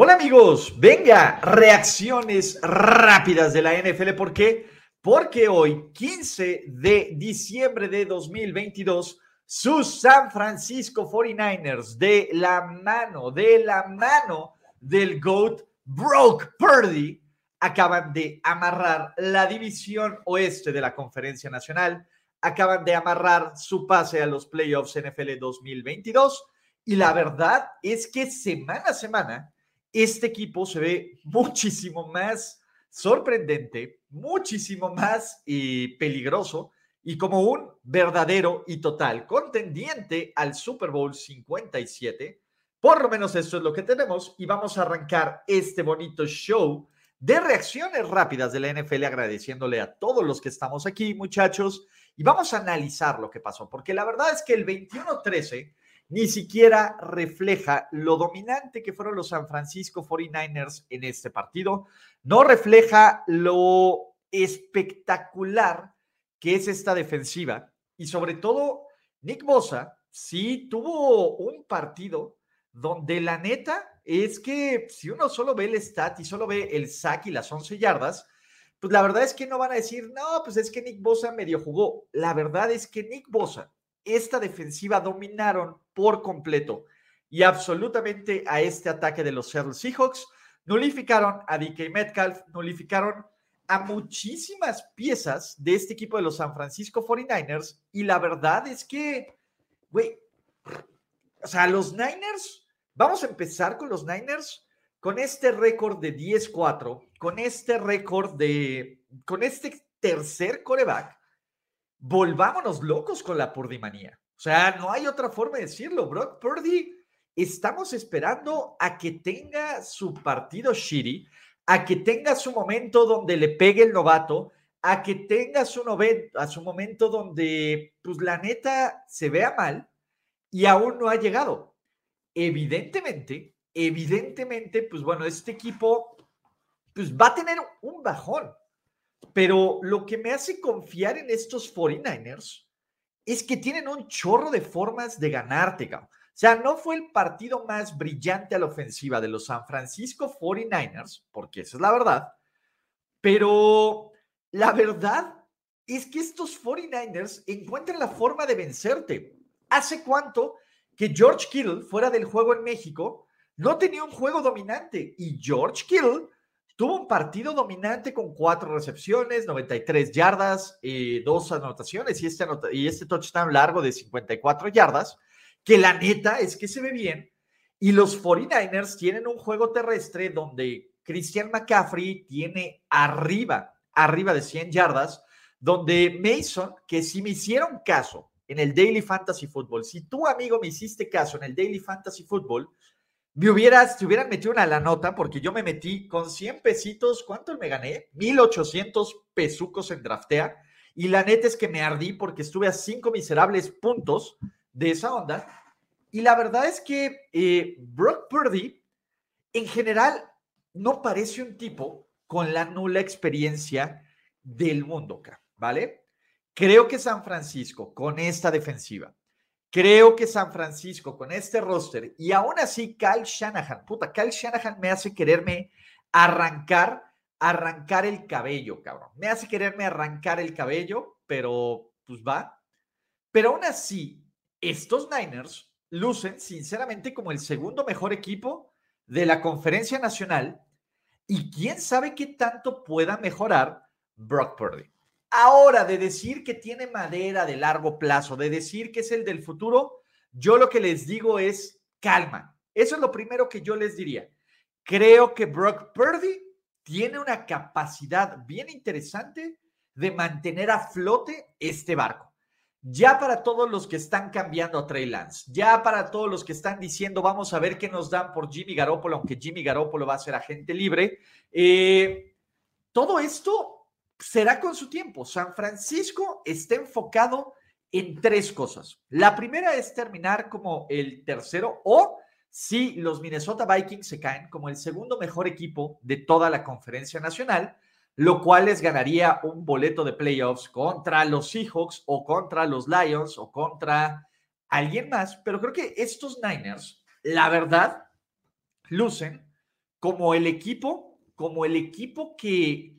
Hola amigos, venga, reacciones rápidas de la NFL. ¿Por qué? Porque hoy, 15 de diciembre de 2022, sus San Francisco 49ers, de la mano, de la mano del GOAT Broke Purdy, acaban de amarrar la división oeste de la Conferencia Nacional, acaban de amarrar su pase a los playoffs NFL 2022 y la verdad es que semana a semana este equipo se ve muchísimo más sorprendente, muchísimo más peligroso y como un verdadero y total contendiente al Super Bowl 57. Por lo menos esto es lo que tenemos y vamos a arrancar este bonito show de reacciones rápidas de la NFL agradeciéndole a todos los que estamos aquí, muchachos, y vamos a analizar lo que pasó, porque la verdad es que el 21-13 ni siquiera refleja lo dominante que fueron los San Francisco 49ers en este partido, no refleja lo espectacular que es esta defensiva y sobre todo Nick Bosa sí tuvo un partido donde la neta es que si uno solo ve el stat y solo ve el sack y las 11 yardas, pues la verdad es que no van a decir, no, pues es que Nick Bosa medio jugó. La verdad es que Nick Bosa esta defensiva dominaron por completo y absolutamente a este ataque de los Seattle Seahawks. Nulificaron a DK Metcalf, nulificaron a muchísimas piezas de este equipo de los San Francisco 49ers y la verdad es que, güey, o sea, los Niners, vamos a empezar con los Niners con este récord de 10-4, con este récord de, con este tercer coreback volvámonos locos con la Purdy-manía. O sea, no hay otra forma de decirlo. Brock Purdy, estamos esperando a que tenga su partido shitty, a que tenga su momento donde le pegue el novato, a que tenga su, a su momento donde, pues la neta, se vea mal y aún no ha llegado. Evidentemente, evidentemente, pues bueno, este equipo, pues va a tener un bajón. Pero lo que me hace confiar en estos 49ers es que tienen un chorro de formas de ganarte, O sea, no fue el partido más brillante a la ofensiva de los San Francisco 49ers, porque esa es la verdad, pero la verdad es que estos 49ers encuentran la forma de vencerte. ¿Hace cuánto que George Kittle, fuera del juego en México, no tenía un juego dominante? Y George Kittle Tuvo un partido dominante con cuatro recepciones, 93 yardas, eh, dos anotaciones y este, y este touchdown largo de 54 yardas, que la neta es que se ve bien. Y los 49ers tienen un juego terrestre donde Christian McCaffrey tiene arriba, arriba de 100 yardas, donde Mason, que si me hicieron caso en el Daily Fantasy Football, si tú amigo me hiciste caso en el Daily Fantasy Football, me hubieras, hubieran metido una la nota porque yo me metí con 100 pesitos, ¿cuánto me gané? 1800 pesucos en draftea. Y la neta es que me ardí porque estuve a cinco miserables puntos de esa onda. Y la verdad es que eh, Brock Purdy, en general, no parece un tipo con la nula experiencia del mundo, ¿vale? Creo que San Francisco, con esta defensiva, Creo que San Francisco con este roster y aún así Kyle Shanahan, puta, Kyle Shanahan me hace quererme arrancar, arrancar el cabello, cabrón. Me hace quererme arrancar el cabello, pero pues va. Pero aún así, estos Niners lucen sinceramente como el segundo mejor equipo de la conferencia nacional y quién sabe qué tanto pueda mejorar Brock Purdy. Ahora, de decir que tiene madera de largo plazo, de decir que es el del futuro, yo lo que les digo es calma. Eso es lo primero que yo les diría. Creo que Brock Purdy tiene una capacidad bien interesante de mantener a flote este barco. ya para todos los que están cambiando a Trey Lance, ya para todos los que están diciendo vamos a ver qué nos dan por Jimmy Garoppolo, aunque Jimmy Garoppolo va a ser agente libre, eh, todo esto será con su tiempo. San Francisco está enfocado en tres cosas. La primera es terminar como el tercero o si los Minnesota Vikings se caen como el segundo mejor equipo de toda la conferencia nacional, lo cual les ganaría un boleto de playoffs contra los Seahawks o contra los Lions o contra alguien más. Pero creo que estos Niners, la verdad, lucen como el equipo, como el equipo que,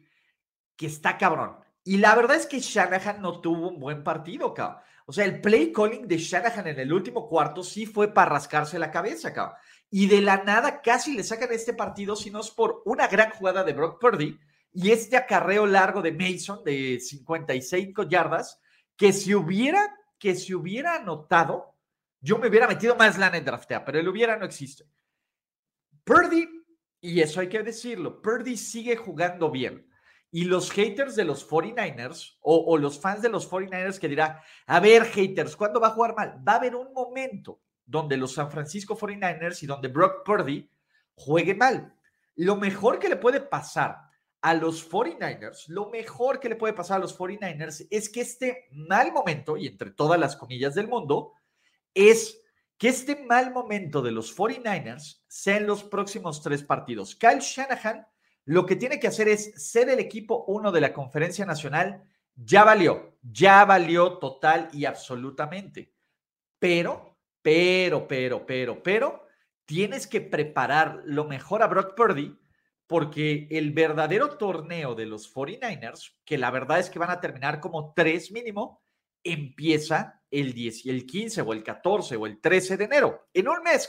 que está cabrón. Y la verdad es que Shanahan no tuvo un buen partido, cabrón. O sea, el play calling de Shanahan en el último cuarto sí fue para rascarse la cabeza, cabrón. Y de la nada casi le sacan este partido, si no es por una gran jugada de Brock Purdy y este acarreo largo de Mason de 55 yardas, que si hubiera, que si hubiera anotado, yo me hubiera metido más lana en draftea, pero el hubiera no existe. Purdy, y eso hay que decirlo, Purdy sigue jugando bien. Y los haters de los 49ers o, o, los fans de los 49ers que dirán, a ver, haters, ¿cuándo va a jugar mal? Va a haber un momento donde los San Francisco 49ers y donde Brock Purdy juegue mal. Lo mejor que le puede pasar a los 49ers, lo mejor que le puede pasar a los 49ers es que este mal momento, y entre todas las comillas del mundo, es que este mal momento de los 49ers sea en los próximos tres partidos. Kyle Shanahan lo que tiene que hacer es ser el equipo uno de la conferencia nacional. Ya valió, ya valió total y absolutamente. Pero, pero, pero, pero, pero, tienes que preparar lo mejor a Brock Purdy porque el verdadero torneo de los 49ers, que la verdad es que van a terminar como tres mínimo, empieza el 10 y el 15 o el 14 o el 13 de enero. En un mes,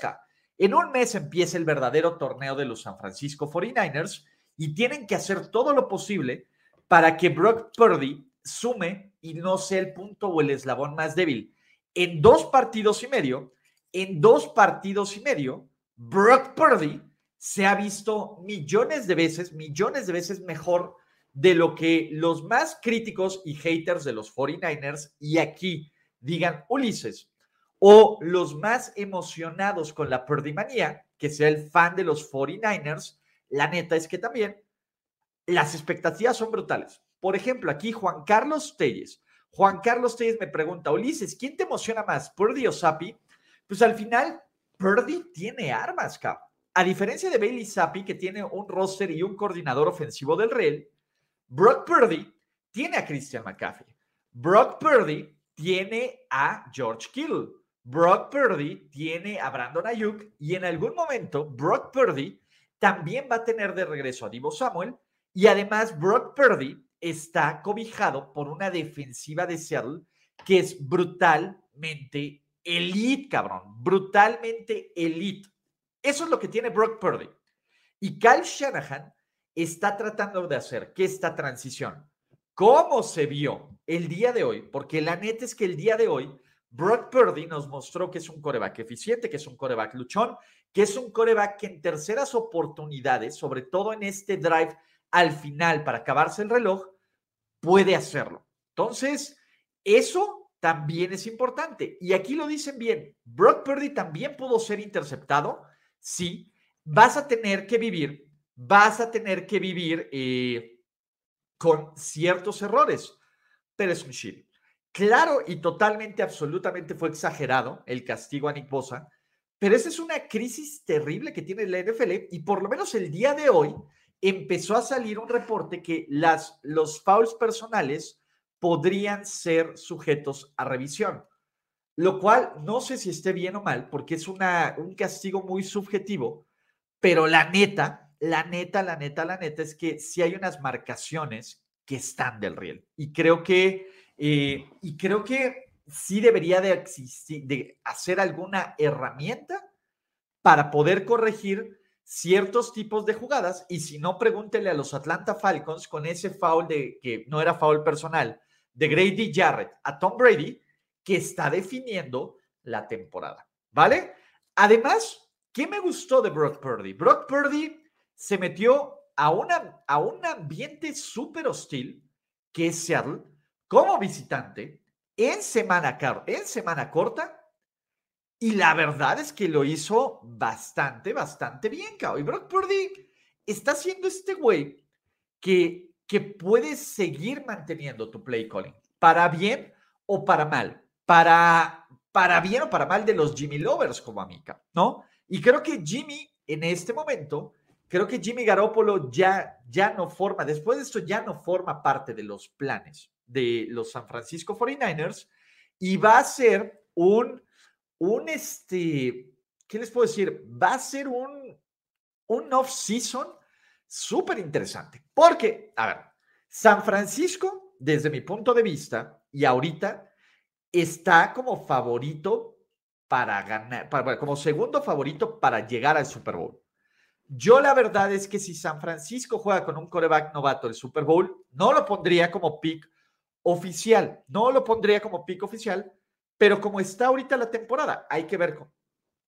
en un mes empieza el verdadero torneo de los San Francisco 49ers y tienen que hacer todo lo posible para que Brock Purdy sume y no sea el punto o el eslabón más débil. En dos partidos y medio, en dos partidos y medio, Brock Purdy se ha visto millones de veces, millones de veces mejor de lo que los más críticos y haters de los 49ers y aquí digan Ulises, o los más emocionados con la perdimanía, que sea el fan de los 49ers, la neta es que también las expectativas son brutales. Por ejemplo, aquí Juan Carlos Telles. Juan Carlos Telles me pregunta, Ulises, ¿quién te emociona más, Purdy o Sapi? Pues al final, Purdy tiene armas, cabrón a diferencia de Bailey Zappi, que tiene un roster y un coordinador ofensivo del Real, Brock Purdy tiene a Christian McCaffrey. Brock Purdy tiene a George Kittle. Brock Purdy tiene a Brandon Ayuk y en algún momento Brock Purdy también va a tener de regreso a Divo Samuel y además Brock Purdy está cobijado por una defensiva de Seattle que es brutalmente elite, cabrón, brutalmente elite. Eso es lo que tiene Brock Purdy. Y Kyle Shanahan está tratando de hacer que esta transición, ¿cómo se vio el día de hoy? Porque la neta es que el día de hoy, Brock Purdy nos mostró que es un coreback eficiente, que es un coreback luchón, que es un coreback que en terceras oportunidades, sobre todo en este drive al final para acabarse el reloj, puede hacerlo. Entonces, eso también es importante. Y aquí lo dicen bien, Brock Purdy también pudo ser interceptado sí, vas a tener que vivir, vas a tener que vivir eh, con ciertos errores, pero es. Claro y totalmente, absolutamente fue exagerado el castigo a Nick Bosa, pero esa es una crisis terrible que tiene la NFL y por lo menos el día de hoy empezó a salir un reporte que las, los fouls personales podrían ser sujetos a revisión lo cual no sé si esté bien o mal, porque es una, un castigo muy subjetivo, pero la neta, la neta, la neta, la neta es que sí hay unas marcaciones que están del riel. Y creo que, eh, y creo que sí debería de, existir, hacer alguna herramienta para poder corregir ciertos tipos de jugadas. Y si no, pregúntele a los Atlanta Falcons con ese foul de que no era foul personal de Grady Jarrett a Tom Brady que está definiendo la temporada, ¿vale? Además, ¿qué me gustó de Brock Purdy? Brock Purdy se metió a, una, a un ambiente súper hostil, que es Seattle, como visitante, en semana, en semana corta. Y la verdad es que lo hizo bastante, bastante bien, cabrón. Y Brock Purdy está siendo este güey que, que puede seguir manteniendo tu play calling, para bien o para mal, para, para bien o para mal de los Jimmy Lovers como amiga, ¿no? Y creo que Jimmy en este momento, creo que Jimmy Garoppolo ya, ya no forma, después de esto ya no forma parte de los planes de los San Francisco 49ers y va a ser un, un este, ¿qué les puedo decir? Va a ser un, un off-season súper interesante. Porque, a ver, San Francisco, desde mi punto de vista, y ahorita, está como favorito para ganar, para, como segundo favorito para llegar al Super Bowl. Yo la verdad es que si San Francisco juega con un coreback novato el Super Bowl, no lo pondría como pick oficial. No lo pondría como pico oficial, pero como está ahorita la temporada, hay que ver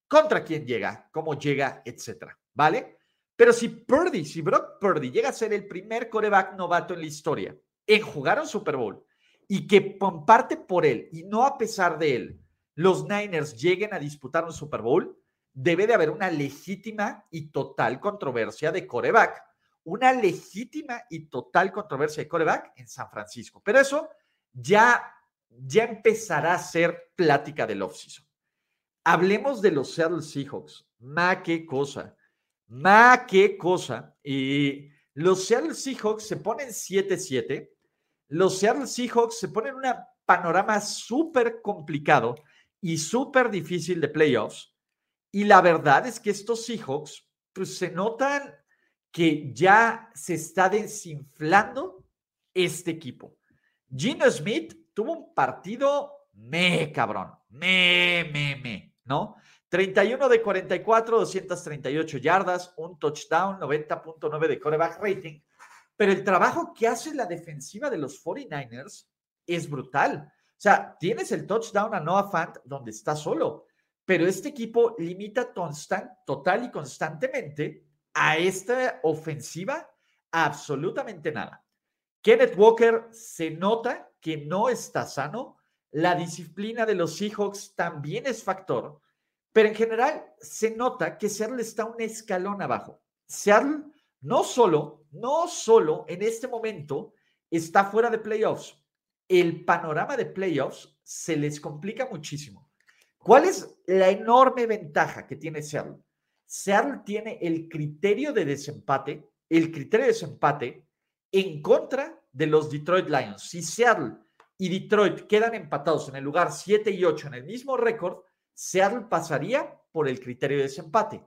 contra quién llega, cómo llega, etcétera. ¿Vale? Pero si Purdy, si Brock Purdy llega a ser el primer coreback novato en la historia en jugar un Super Bowl y que comparte por él y no a pesar de él, los Niners lleguen a disputar un Super Bowl, debe de haber una legítima y total controversia de coreback una legítima y total controversia de coreback en San Francisco. Pero eso ya, ya empezará a ser plática del offseason. Hablemos de los Seattle Seahawks. Ma, qué cosa. Ma, qué cosa. Y los Seattle Seahawks se ponen 7-7. Los Seattle Seahawks se ponen en un panorama súper complicado y súper difícil de playoffs. Y la verdad es que estos Seahawks pues, se notan que ya se está desinflando este equipo. Gino Smith tuvo un partido me, cabrón, me, me, me, ¿no? 31 de 44, 238 yardas, un touchdown, 90.9 de coreback rating. Pero el trabajo que hace la defensiva de los 49ers es brutal. O sea, tienes el touchdown a Noah Fant donde está solo, pero este equipo limita constant, total y constantemente a esta ofensiva absolutamente nada. Kenneth Walker se nota que no está sano. La disciplina de los Seahawks también es factor, pero en general se nota que Seattle está un escalón abajo. Seattle no solo, no solo en este momento está fuera de playoffs. El panorama de playoffs se les complica muchísimo. ¿Cuál es la enorme ventaja que tiene Seattle? Seattle tiene el criterio de desempate, el criterio de desempate en contra de los Detroit Lions. Si Seattle y Detroit quedan empatados en el lugar 7 y 8 en el mismo récord, Seattle pasaría por el criterio de desempate.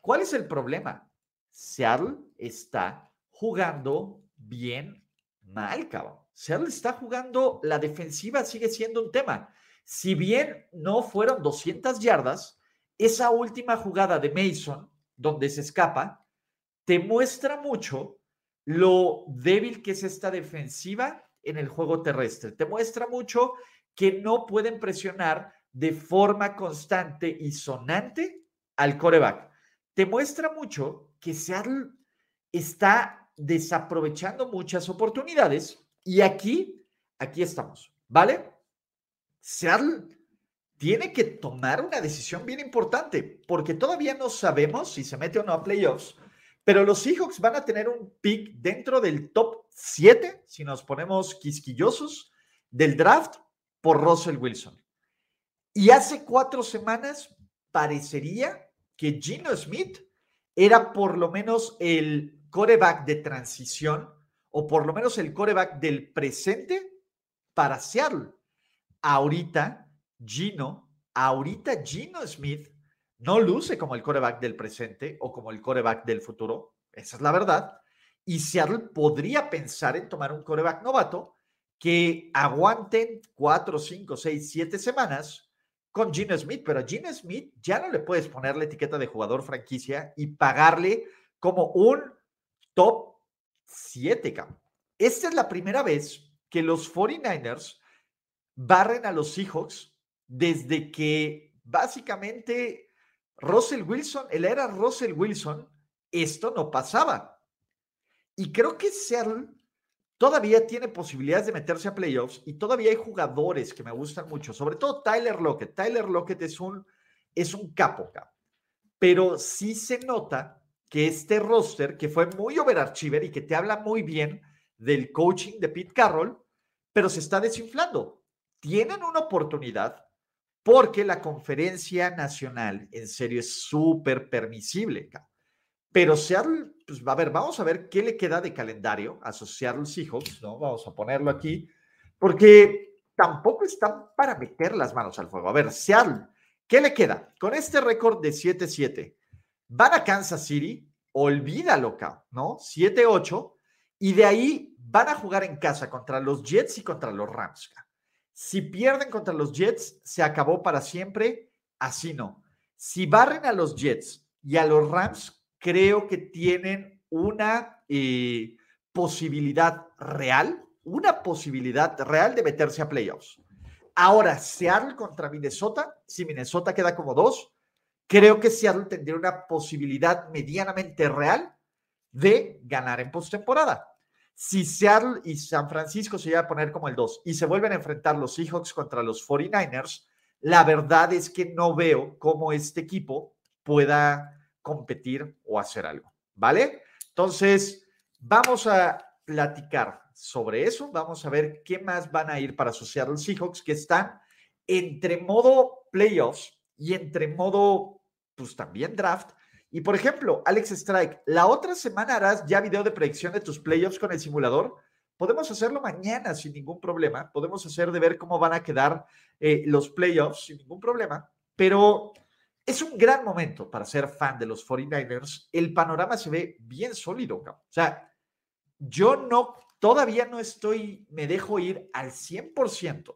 ¿Cuál es el problema? Seattle está jugando bien mal, cabrón. Seattle está jugando, la defensiva sigue siendo un tema. Si bien no fueron 200 yardas, esa última jugada de Mason, donde se escapa, te muestra mucho lo débil que es esta defensiva en el juego terrestre. Te muestra mucho que no pueden presionar de forma constante y sonante al coreback. Te muestra mucho que Seattle está desaprovechando muchas oportunidades y aquí, aquí estamos, ¿vale? Seattle tiene que tomar una decisión bien importante, porque todavía no sabemos si se mete o no a playoffs, pero los Seahawks van a tener un pick dentro del top 7, si nos ponemos quisquillosos, del draft por Russell Wilson. Y hace cuatro semanas parecería que Gino Smith era por lo menos el coreback de transición o por lo menos el coreback del presente para Seattle. Ahorita Gino, ahorita Gino Smith no luce como el coreback del presente o como el coreback del futuro. Esa es la verdad. Y Seattle podría pensar en tomar un coreback novato que aguanten cuatro, cinco, seis, siete semanas con Gino Smith, pero a Gino Smith ya no le puedes poner la etiqueta de jugador franquicia y pagarle como un top 7. Esta es la primera vez que los 49ers barren a los Seahawks desde que básicamente Russell Wilson, el era Russell Wilson, esto no pasaba. Y creo que Seattle todavía tiene posibilidades de meterse a playoffs y todavía hay jugadores que me gustan mucho, sobre todo Tyler Lockett. Tyler Lockett es un, es un capo, pero sí se nota que este roster, que fue muy overachiever y que te habla muy bien del coaching de Pete Carroll, pero se está desinflando. Tienen una oportunidad porque la conferencia nacional, en serio, es súper permisible. Pero Seattle, pues a ver, vamos a ver qué le queda de calendario a Seattle Seahawks, ¿no? Vamos a ponerlo aquí, porque tampoco están para meter las manos al fuego. A ver, Seattle, ¿qué le queda? Con este récord de 7-7, van a Kansas City, olvídalo, ¿no? 7-8, y de ahí van a jugar en casa contra los Jets y contra los Rams. Si pierden contra los Jets, se acabó para siempre. Así no. Si barren a los Jets y a los Rams, creo que tienen una eh, posibilidad real, una posibilidad real de meterse a playoffs. Ahora, Seattle contra Minnesota, si Minnesota queda como dos, creo que Seattle tendría una posibilidad medianamente real de ganar en postemporada. Si Seattle y San Francisco se llegan a poner como el 2 y se vuelven a enfrentar los Seahawks contra los 49ers, la verdad es que no veo cómo este equipo pueda competir o hacer algo, ¿vale? Entonces, vamos a platicar sobre eso, vamos a ver qué más van a ir para su Seattle Seahawks que están entre modo playoffs y entre modo, pues también draft, y por ejemplo, Alex Strike, la otra semana harás ya video de predicción de tus playoffs con el simulador. Podemos hacerlo mañana sin ningún problema. Podemos hacer de ver cómo van a quedar eh, los playoffs sin ningún problema. Pero es un gran momento para ser fan de los 49ers. El panorama se ve bien sólido. O sea, yo no, todavía no estoy, me dejo ir al 100%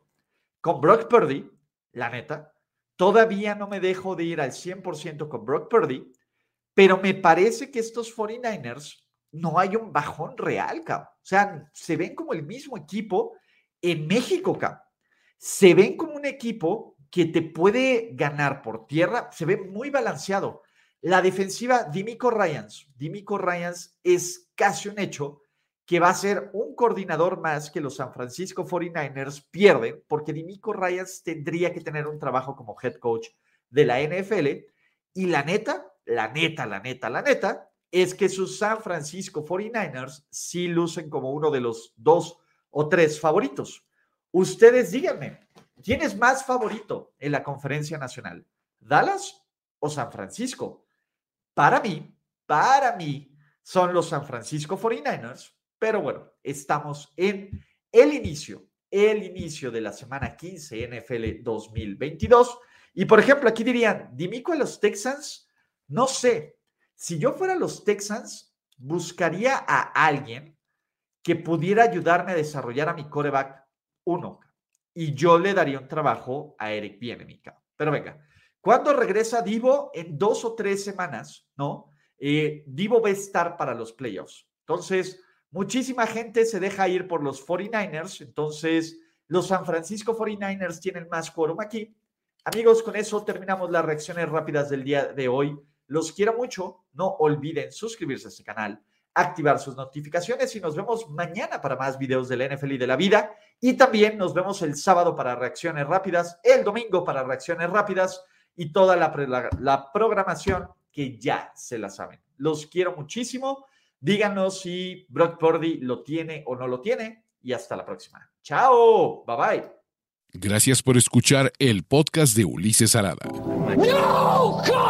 con Brock Purdy, la neta. Todavía no me dejo de ir al 100% con Brock Purdy pero me parece que estos 49ers no hay un bajón real, cabrón. O sea, se ven como el mismo equipo en México, cabrón. Se ven como un equipo que te puede ganar por tierra, se ve muy balanceado. La defensiva, Dimico Ryans, Dimico Ryans es casi un hecho que va a ser un coordinador más que los San Francisco 49ers pierden, porque Dimico Ryans tendría que tener un trabajo como head coach de la NFL. Y la neta, la neta, la neta, la neta, es que sus San Francisco 49ers sí lucen como uno de los dos o tres favoritos. Ustedes díganme, ¿quién es más favorito en la conferencia nacional? ¿Dallas o San Francisco? Para mí, para mí, son los San Francisco 49ers, pero bueno, estamos en el inicio, el inicio de la semana 15 NFL 2022. Y por ejemplo, aquí dirían, Dimico a los Texans no sé, si yo fuera los Texans, buscaría a alguien que pudiera ayudarme a desarrollar a mi coreback uno y yo le daría un trabajo a Eric Bienemica. Pero venga, cuando regresa Divo en dos o tres semanas, ¿no? Eh, Divo va a estar para los playoffs. Entonces, muchísima gente se deja ir por los 49ers. Entonces, los San Francisco 49ers tienen más quórum aquí. Amigos, con eso terminamos las reacciones rápidas del día de hoy. Los quiero mucho. No olviden suscribirse a este canal, activar sus notificaciones y nos vemos mañana para más videos del NFL y de la vida. Y también nos vemos el sábado para reacciones rápidas, el domingo para reacciones rápidas y toda la, la, programación que ya se la saben. Los quiero muchísimo. Díganos si Brock Purdy lo tiene o no lo tiene. Y hasta la próxima. Chao. Bye bye. Gracias por escuchar el podcast de Ulises Arada. No, God!